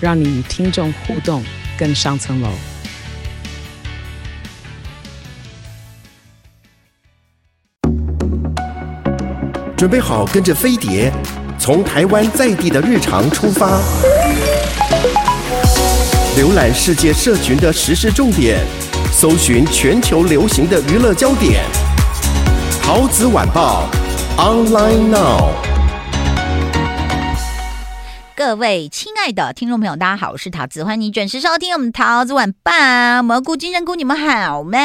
让你与听众互动更上层楼。准备好，跟着飞碟，从台湾在地的日常出发，浏览世界社群的时事重点，搜寻全球流行的娱乐焦点。陶子晚报，online now。各位亲爱的听众朋友，大家好，我是桃子，欢迎你准时收听我们桃子晚报。蘑菇、金针菇，你们好吗？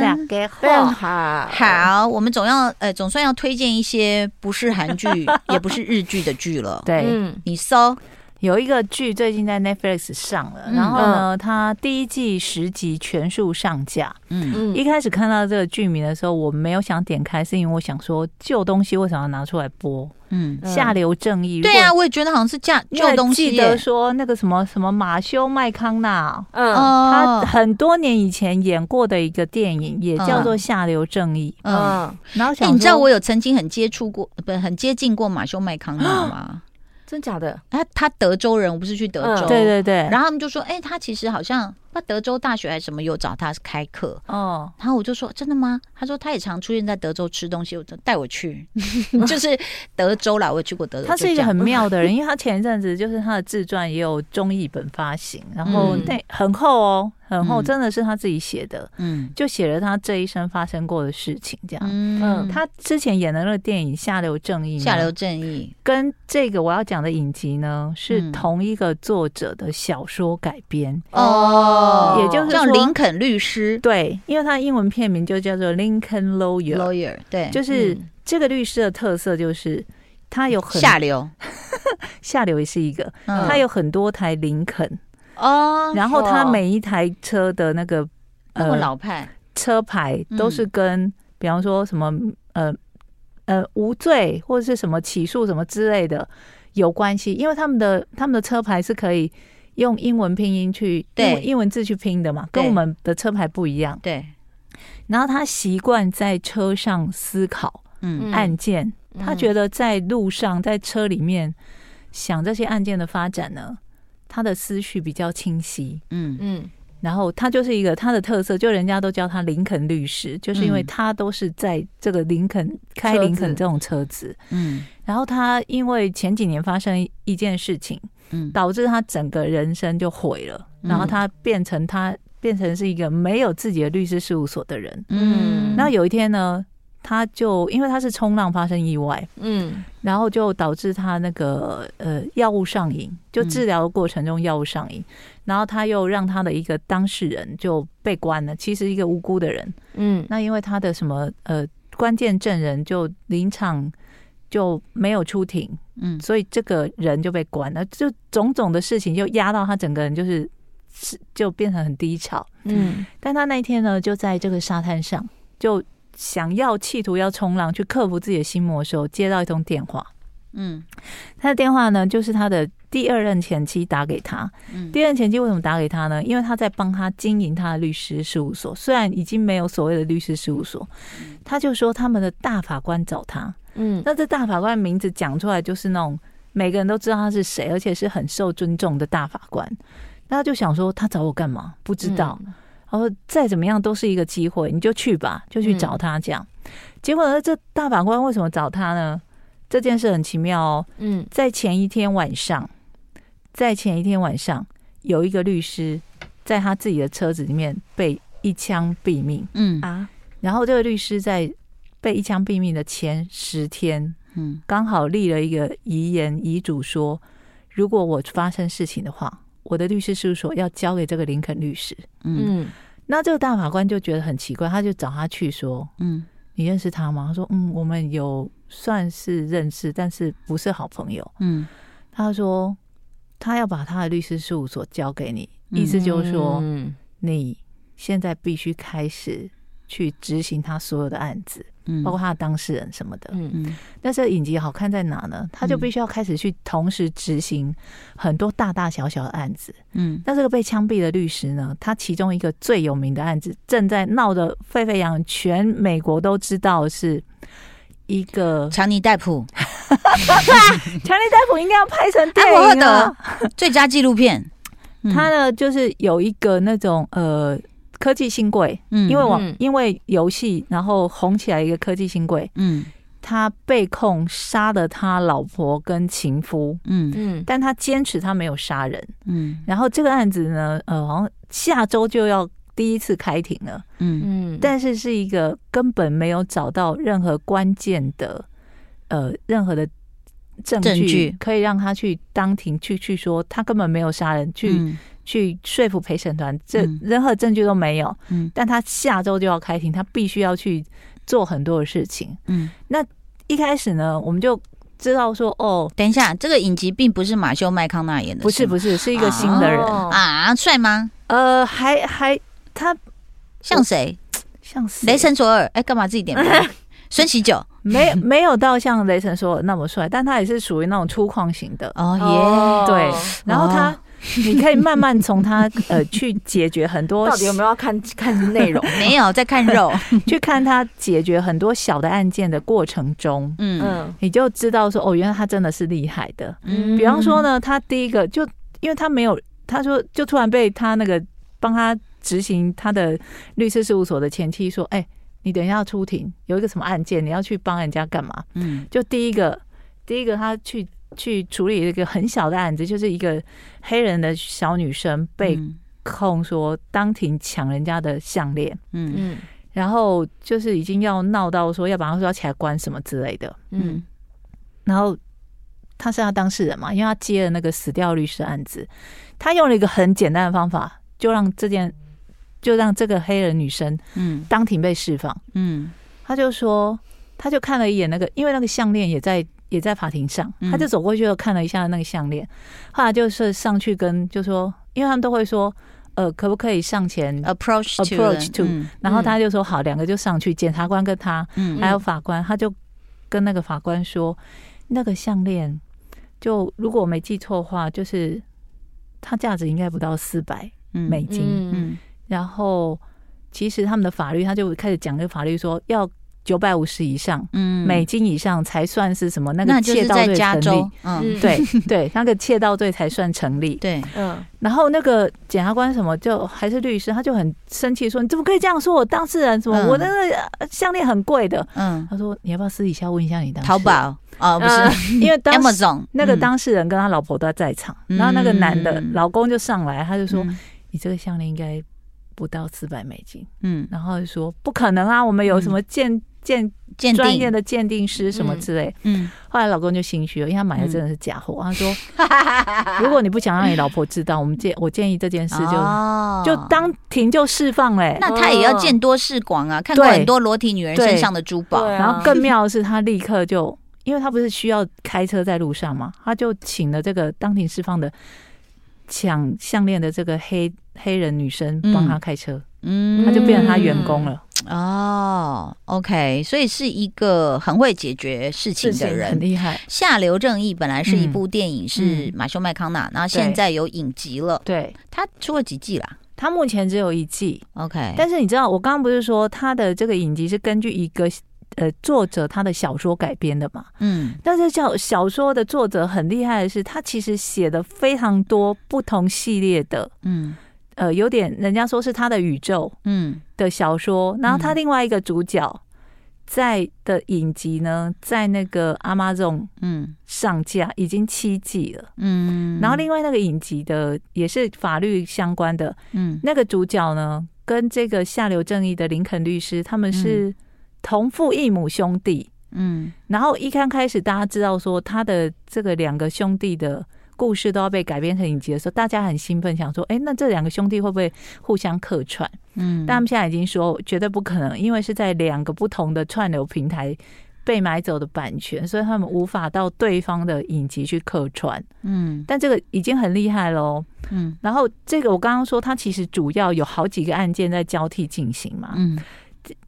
大家好，好，好，我们总要呃，总算要推荐一些不是韩剧 也不是日剧的剧了。对，嗯，你搜。有一个剧最近在 Netflix 上了，然后呢，它第一季十集全数上架。嗯嗯，一开始看到这个剧名的时候，我没有想点开，是因为我想说旧东西为什么要拿出来播？嗯，下流正义。对啊，我也觉得好像是旧旧东西。记得说那个什么什么马修麦康纳，嗯，他很多年以前演过的一个电影，也叫做《下流正义》。嗯，然后想你知道我有曾经很接触过，不很接近过马修麦康纳吗？真假的？他他德州人，我不是去德州。对对对。然后他们就说：“哎，他其实好像那德州大学还是什么有找他开课。”哦。然后我就说：“真的吗？”他说：“他也常出现在德州吃东西，我就带我去，就是德州啦。我也去过德州。”他是一个很妙的人，因为他前一阵子就是他的自传也有中译本发行，然后那很厚哦。然后真的是他自己写的，嗯，就写了他这一生发生过的事情，这样。嗯，他之前演的那个电影《下流正义》，下流正义。跟这个我要讲的影集呢，是同一个作者的小说改编哦，也就是叫林肯律师，对，因为他英文片名就叫做 Lincoln Lawyer Lawyer，对，就是这个律师的特色就是他有很下流，下流也是一个，他有很多台林肯。哦，然后他每一台车的那个呃老派。车牌都是跟，比方说什么呃呃无罪或者是什么起诉什么之类的有关系，因为他们的他们的车牌是可以用英文拼音去对。英文字去拼的嘛，跟我们的车牌不一样。对，然后他习惯在车上思考嗯。案件，他觉得在路上在车里面想这些案件的发展呢。他的思绪比较清晰，嗯。嗯，然后他就是一个他的特色，就人家都叫他林肯律师，就是因为他都是在这个林肯开林肯这种车子，嗯，然后他因为前几年发生一件事情，嗯，导致他整个人生就毁了，然后他变成他变成是一个没有自己的律师事务所的人，嗯，然后有一天呢。他就因为他是冲浪发生意外，嗯，然后就导致他那个呃药物上瘾，就治疗的过程中药物上瘾，然后他又让他的一个当事人就被关了，其实一个无辜的人，嗯，那因为他的什么呃关键证人就临场就没有出庭，嗯，所以这个人就被关了，就种种的事情就压到他整个人就是是就变成很低潮，嗯，但他那一天呢就在这个沙滩上就。想要企图要冲浪去克服自己的心魔的时候，接到一通电话。嗯，他的电话呢，就是他的第二任前妻打给他。嗯，第二任前妻为什么打给他呢？因为他在帮他经营他的律师事务所，虽然已经没有所谓的律师事务所，他就说他们的大法官找他。嗯，那这大法官的名字讲出来就是那种每个人都知道他是谁，而且是很受尊重的大法官。那他就想说，他找我干嘛？不知道。嗯然后再怎么样都是一个机会，你就去吧，就去找他这样。嗯、结果呢，这大法官为什么找他呢？这件事很奇妙哦。嗯，在前一天晚上，在前一天晚上，有一个律师在他自己的车子里面被一枪毙命。嗯啊，然后这个律师在被一枪毙命的前十天，嗯，刚好立了一个遗言遗嘱，说如果我发生事情的话，我的律师事务所要交给这个林肯律师。嗯。那这个大法官就觉得很奇怪，他就找他去说：“嗯，你认识他吗？”他说：“嗯，我们有算是认识，但是不是好朋友。”嗯，他说：“他要把他的律师事务所交给你，意思就是说，你现在必须开始去执行他所有的案子。嗯，包括他的当事人什么的，嗯。嗯，但是影集好看在哪呢？他就必须要开始去同时执行很多大大小小的案子，嗯，那这个被枪毙的律师呢，他其中一个最有名的案子正在闹得沸沸扬扬，全美国都知道是一个强尼戴普，强尼戴普应该要拍成电影的最佳纪录片，他呢就是有一个那种呃。科技新贵，嗯，因为网因为游戏，然后红起来一个科技新贵，嗯，他被控杀了他老婆跟情夫，嗯。嗯，但他坚持他没有杀人，嗯，然后这个案子呢，呃，好像下周就要第一次开庭了，嗯。嗯，但是是一个根本没有找到任何关键的，呃，任何的证据可以让他去当庭去去说他根本没有杀人，去。嗯去说服陪审团，这任何证据都没有。嗯，但他下周就要开庭，他必须要去做很多的事情。嗯，那一开始呢，我们就知道说，哦，等一下，这个影集并不是马修麦康纳演的，不是，不是，是一个新的人啊，帅吗？呃，还还他像谁？像雷神索尔？哎，干嘛自己点名？孙喜九没没有到像雷神索尔那么帅，但他也是属于那种粗犷型的。哦耶，对，然后他。你可以慢慢从他呃去解决很多，到底有没有要看 看内容？没有在看肉，去看他解决很多小的案件的过程中，嗯嗯，你就知道说哦，原来他真的是厉害的。嗯，比方说呢，他第一个就因为他没有，他说就突然被他那个帮他执行他的律师事务所的前妻说，哎，你等一下要出庭，有一个什么案件，你要去帮人家干嘛？嗯，就第一个，第一个他去。去处理一个很小的案子，就是一个黑人的小女生被控说当庭抢人家的项链，嗯。嗯，然后就是已经要闹到说要把他抓起来关什么之类的，嗯，然后他是他当事人嘛，因为他接了那个死掉律师的案子，他用了一个很简单的方法，就让这件就让这个黑人女生嗯。当庭被释放，嗯，他就说他就看了一眼那个，因为那个项链也在。也在法庭上，他就走过去又看了一下那个项链，后来就是上去跟就说，因为他们都会说，呃，可不可以上前 approach approach to，然后他就说好，两个就上去，检察官跟他，还有法官，他就跟那个法官说，那个项链就如果我没记错的话，就是它价值应该不到四百美金，嗯然后其实他们的法律他就开始讲这个法律说要。九百五十以上，嗯，美金以上才算是什么？那个窃盗罪成立，嗯，对对，那个窃盗罪才算成立，对，嗯。然后那个检察官什么，就还是律师，他就很生气说：“你怎么可以这样说？我当事人什么？我那个项链很贵的。”嗯，他说：“你要不要私底下问一下你当事人？”淘宝啊，不是，因为当时 那个当事人跟他老婆都在场，然后那个男的老公就上来，他就说：“你这个项链应该不到四百美金。”嗯，然后就说：“不可能啊，我们有什么鉴。”鉴鉴专业的鉴定师什么之类，嗯，后来老公就心虚了，因为他买的真的是假货。他说：“如果你不想让你老婆知道，我们建我建议这件事就就当庭就释放嘞。那他也要见多识广啊，看过很多裸体女人身上的珠宝。然后更妙的是，他立刻就，因为他不是需要开车在路上嘛，他就请了这个当庭释放的抢项链的这个黑黑人女生帮他开车，嗯，他就变成他员工了。”哦，OK，所以是一个很会解决事情的人，很厉害。下流正义本来是一部电影，是马修麦康纳，然后现在有影集了。对，他出了几季啦？他目前只有一季。OK，但是你知道，我刚刚不是说他的这个影集是根据一个呃作者他的小说改编的嘛？嗯，但是叫小说的作者很厉害的是，他其实写的非常多不同系列的，嗯。呃，有点人家说是他的宇宙，嗯，的小说。嗯、然后他另外一个主角在的影集呢，在那个 Amazon 嗯上架已经七季了，嗯。然后另外那个影集的也是法律相关的，嗯，那个主角呢跟这个下流正义的林肯律师他们是同父异母兄弟，嗯。然后一刚开始大家知道说他的这个两个兄弟的。故事都要被改编成影集的时候，大家很兴奋，想说：“哎，那这两个兄弟会不会互相客串？”嗯，但他们现在已经说绝对不可能，因为是在两个不同的串流平台被买走的版权，所以他们无法到对方的影集去客串。嗯，但这个已经很厉害喽。嗯，然后这个我刚刚说，它其实主要有好几个案件在交替进行嘛。嗯，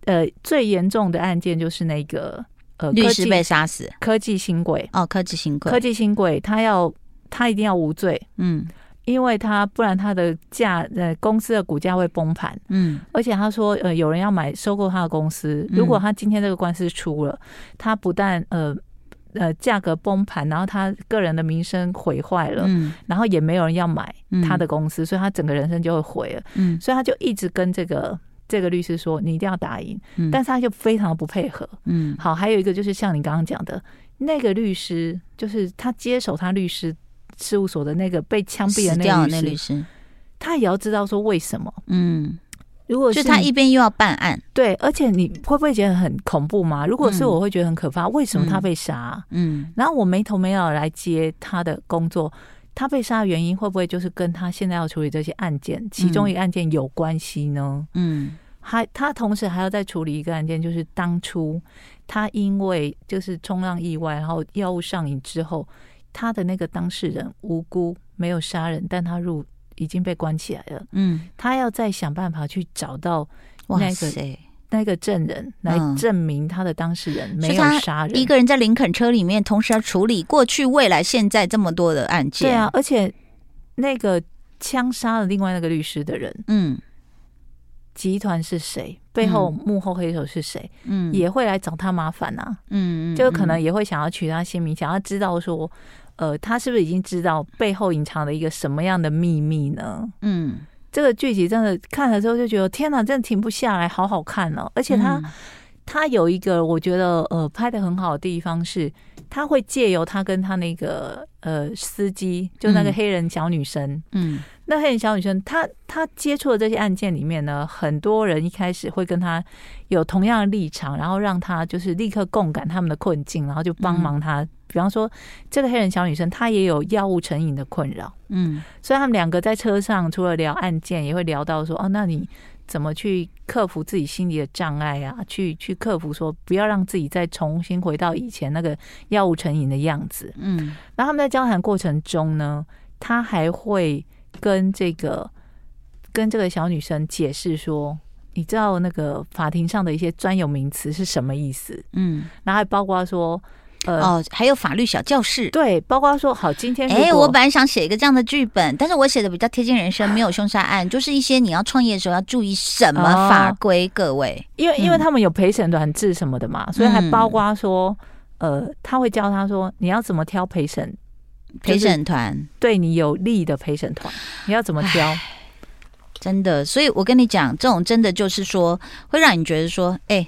呃，最严重的案件就是那个呃，律师被杀死，科技新贵哦，科技新贵，科技新贵，他要他一定要无罪。嗯。因为他不然他的价呃公司的股价会崩盘，嗯，而且他说呃有人要买收购他的公司，如果他今天这个官司出了，他不但呃呃价格崩盘，然后他个人的名声毁坏了，嗯，然后也没有人要买他的公司，所以他整个人生就会毁了，嗯，所以他就一直跟这个这个律师说你一定要打赢，但是他就非常的不配合，嗯，好，还有一个就是像你刚刚讲的那个律师，就是他接手他律师。事务所的那个被枪毙的那个律师，他也要知道说为什么。嗯，如果是就他一边又要办案，对，而且你会不会觉得很恐怖吗？如果是我会觉得很可怕。为什么他被杀？嗯，然后我没头没脑来接他的工作，他被杀的原因会不会就是跟他现在要处理这些案件其中一个案件有关系呢？嗯，还他同时还要再处理一个案件，就是当初他因为就是冲浪意外，然后药物上瘾之后。他的那个当事人无辜，没有杀人，但他入已经被关起来了。嗯，他要再想办法去找到那个那个证人来证明他的当事人没有杀人。一个人在林肯车里面，同时要处理过去、未来、现在这么多的案件。对啊，而且那个枪杀了另外那个律师的人，嗯，集团是谁？背后幕后黑手是谁？嗯，也会来找他麻烦啊。嗯，就可能也会想要取他性命，想要知道说。呃，他是不是已经知道背后隐藏了一个什么样的秘密呢？嗯，这个剧集真的看了之后就觉得天哪，真的停不下来，好好看哦！而且他他有一个我觉得呃拍的很好的地方是，他会借由他跟他那个呃司机，就那个黑人小女生，嗯，那黑人小女生，她她接触的这些案件里面呢，很多人一开始会跟她有同样的立场，然后让她就是立刻共感他们的困境，然后就帮忙她。比方说，这个黑人小女生她也有药物成瘾的困扰，嗯，所以他们两个在车上除了聊案件，也会聊到说，哦，那你怎么去克服自己心理的障碍啊？去去克服说，不要让自己再重新回到以前那个药物成瘾的样子，嗯。然后他们在交谈过程中呢，他还会跟这个跟这个小女生解释说，你知道那个法庭上的一些专有名词是什么意思？嗯，然后还包括说。呃、哦，还有法律小教室，对，包括说好，今天哎，我本来想写一个这样的剧本，但是我写的比较贴近人生，没有凶杀案，就是一些你要创业的时候要注意什么法规，哦、各位，因为因为他们有陪审团制什么的嘛，嗯、所以还包括说，呃，他会教他说你要怎么挑陪审陪审团，对你有利的陪审团，你要怎么挑？真的，所以我跟你讲，这种真的就是说，会让你觉得说，哎。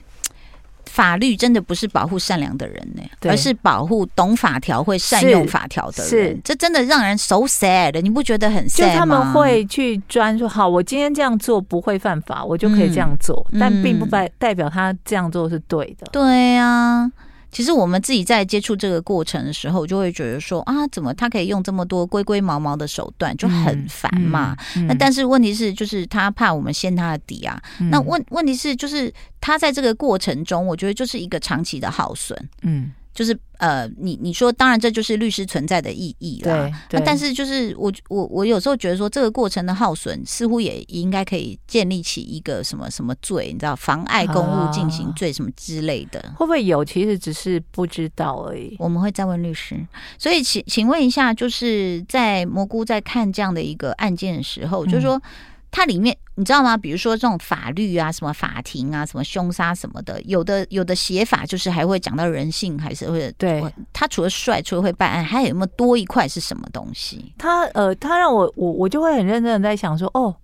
法律真的不是保护善良的人呢，而是保护懂法条、会善用法条的人。是，这真的让人 so sad，你不觉得很 sad 吗？就他们会去专说，好，我今天这样做不会犯法，我就可以这样做，嗯、但并不代代表他这样做是对的。对呀。其实我们自己在接触这个过程的时候，就会觉得说啊，怎么他可以用这么多龟龟毛毛的手段，就很烦嘛。嗯嗯嗯、那但是问题是，就是他怕我们掀他的底啊。嗯、那问问题是，就是他在这个过程中，我觉得就是一个长期的耗损。嗯。就是呃，你你说，当然这就是律师存在的意义啦。对，但是就是我我我有时候觉得说，这个过程的耗损似乎也应该可以建立起一个什么什么罪，你知道，妨碍公务进行罪什么之类的，会不会有？其实只是不知道而已。我们会再问律师。所以请请问一下，就是在蘑菇在看这样的一个案件的时候，就是说。它里面你知道吗？比如说这种法律啊，什么法庭啊，什么凶杀什么的，有的有的写法就是还会讲到人性，还是会对。他除了帅，除了会办案，还有没有多一块是什么东西？他呃，他让我我我就会很认真的在想说，哦，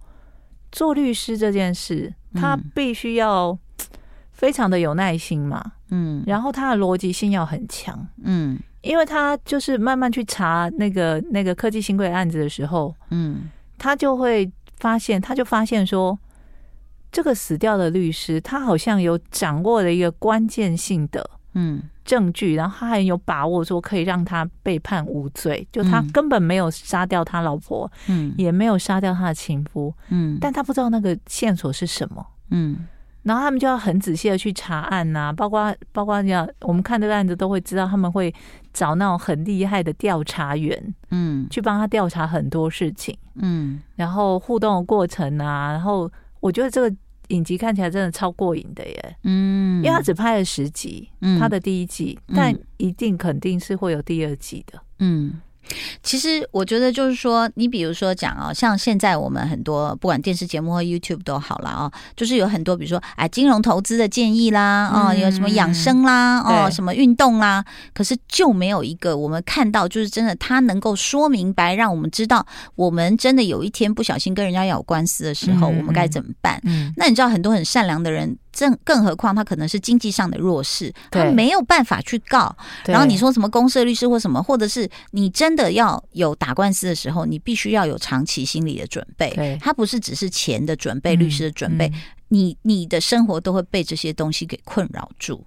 做律师这件事，他必须要非常的有耐心嘛，嗯，然后他的逻辑性要很强，嗯，因为他就是慢慢去查那个那个科技新贵案子的时候，嗯，他就会。发现，他就发现说，这个死掉的律师，他好像有掌握了一个关键性的嗯。证据，然后他很有把握说可以让他被判无罪，就他根本没有杀掉他老婆，嗯，也没有杀掉他的情夫，嗯，但他不知道那个线索是什么，嗯，然后他们就要很仔细的去查案呐、啊，包括包括你要我们看这个案子都会知道，他们会找那种很厉害的调查员，嗯，去帮他调查很多事情，嗯，然后互动的过程啊，然后我觉得这个影集看起来真的超过瘾的耶，嗯，因为他只拍了十集，嗯，他的第一季，但一定肯定是会有第二季的，嗯。其实我觉得就是说，你比如说讲啊，像现在我们很多不管电视节目和 YouTube 都好了啊，就是有很多比如说哎金融投资的建议啦，哦有什么养生啦，哦什么运动啦，可是就没有一个我们看到就是真的他能够说明白，让我们知道我们真的有一天不小心跟人家有官司的时候，我们该怎么办？嗯那你知道很多很善良的人。更更何况他可能是经济上的弱势，他没有办法去告。然后你说什么公社律师或什么，或者是你真的要有打官司的时候，你必须要有长期心理的准备。他不是只是钱的准备，律师的准备。你你的生活都会被这些东西给困扰住。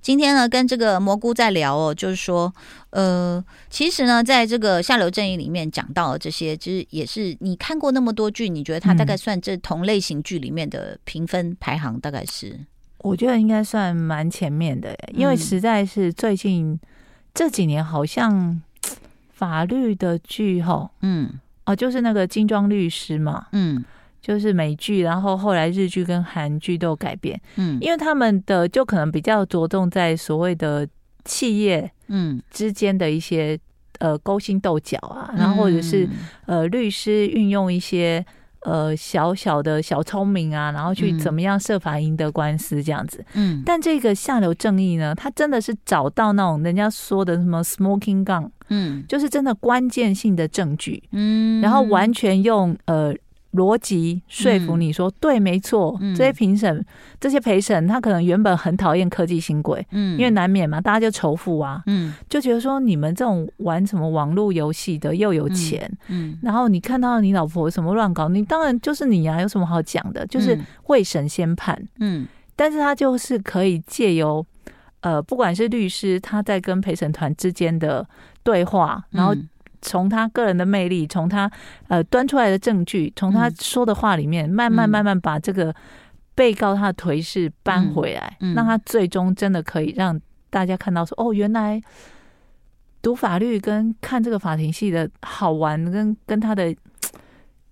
今天呢，跟这个蘑菇在聊哦，就是说，呃，其实呢，在这个下流正义里面讲到的这些，其实也是你看过那么多剧，你觉得它大概算这同类型剧里面的评分排行，大概是？嗯、我觉得应该算蛮前面的，因为实在是最近这几年好像法律的剧哈，嗯，哦、啊，就是那个精装律师嘛，嗯。就是美剧，然后后来日剧跟韩剧都有改编，嗯，因为他们的就可能比较着重在所谓的企业，嗯，之间的一些呃勾心斗角啊，然后或者是呃律师运用一些呃小小的小聪明啊，然后去怎么样设法赢得官司这样子，嗯，但这个下流正义呢，他真的是找到那种人家说的什么 smoking gun，嗯，就是真的关键性的证据，嗯，然后完全用呃。逻辑说服你说、嗯、对，没错。这些评审、嗯、这些陪审，他可能原本很讨厌科技新贵，嗯，因为难免嘛，大家就仇富啊，嗯，就觉得说你们这种玩什么网络游戏的又有钱，嗯，嗯。然后你看到你老婆什么乱搞，你当然就是你呀、啊，有什么好讲的？就是未审先判，嗯，但是他就是可以借由呃，不管是律师他在跟陪审团之间的对话，然后。从他个人的魅力，从他呃端出来的证据，从他说的话里面，慢慢慢慢把这个被告他的颓势搬回来，让他最终真的可以让大家看到说，哦，原来读法律跟看这个法庭戏的好玩，跟跟他的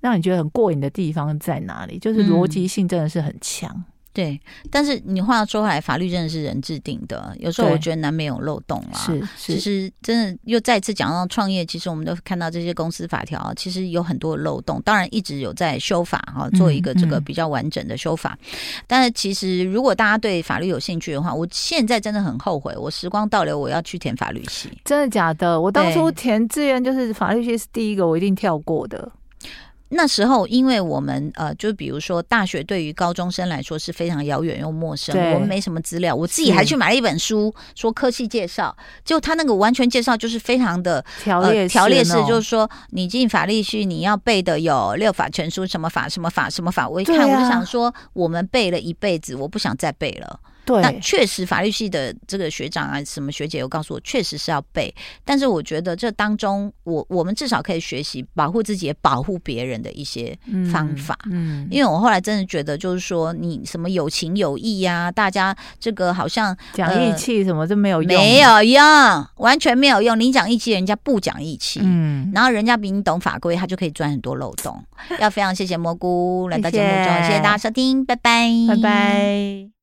让你觉得很过瘾的地方在哪里？就是逻辑性真的是很强。对，但是你话说回来，法律真的是人制定的，有时候我觉得难免有漏洞啊。是，是，其实真的又再次讲到创业，其实我们都看到这些公司法条，其实有很多漏洞。当然一直有在修法哈，做一个这个比较完整的修法。嗯嗯、但是其实如果大家对法律有兴趣的话，我现在真的很后悔，我时光倒流，我要去填法律系。真的假的？我当初填志愿就是法律系是第一个，我一定跳过的。那时候，因为我们呃，就比如说大学对于高中生来说是非常遥远又陌生，我们没什么资料。我自己还去买了一本书，说科系介绍，就他那个完全介绍就是非常的条列条列式，就是说你进法律系你要背的有六法全书，什么法什么法什么法。我一看我就想说，我们背了一辈子，我不想再背了。对，那确实法律系的这个学长啊，什么学姐有告诉我，确实是要背。但是我觉得这当中，我我们至少可以学习保护自己，也保护别人的一些方法。嗯，嗯因为我后来真的觉得，就是说你什么有情有义呀、啊，大家这个好像讲义气什么就没有用，没有用，完全没有用。你讲义气，人家不讲义气。嗯，然后人家比你懂法规，他就可以钻很多漏洞。要非常谢谢蘑菇来到节目中，谢谢大家收听，拜拜，拜拜。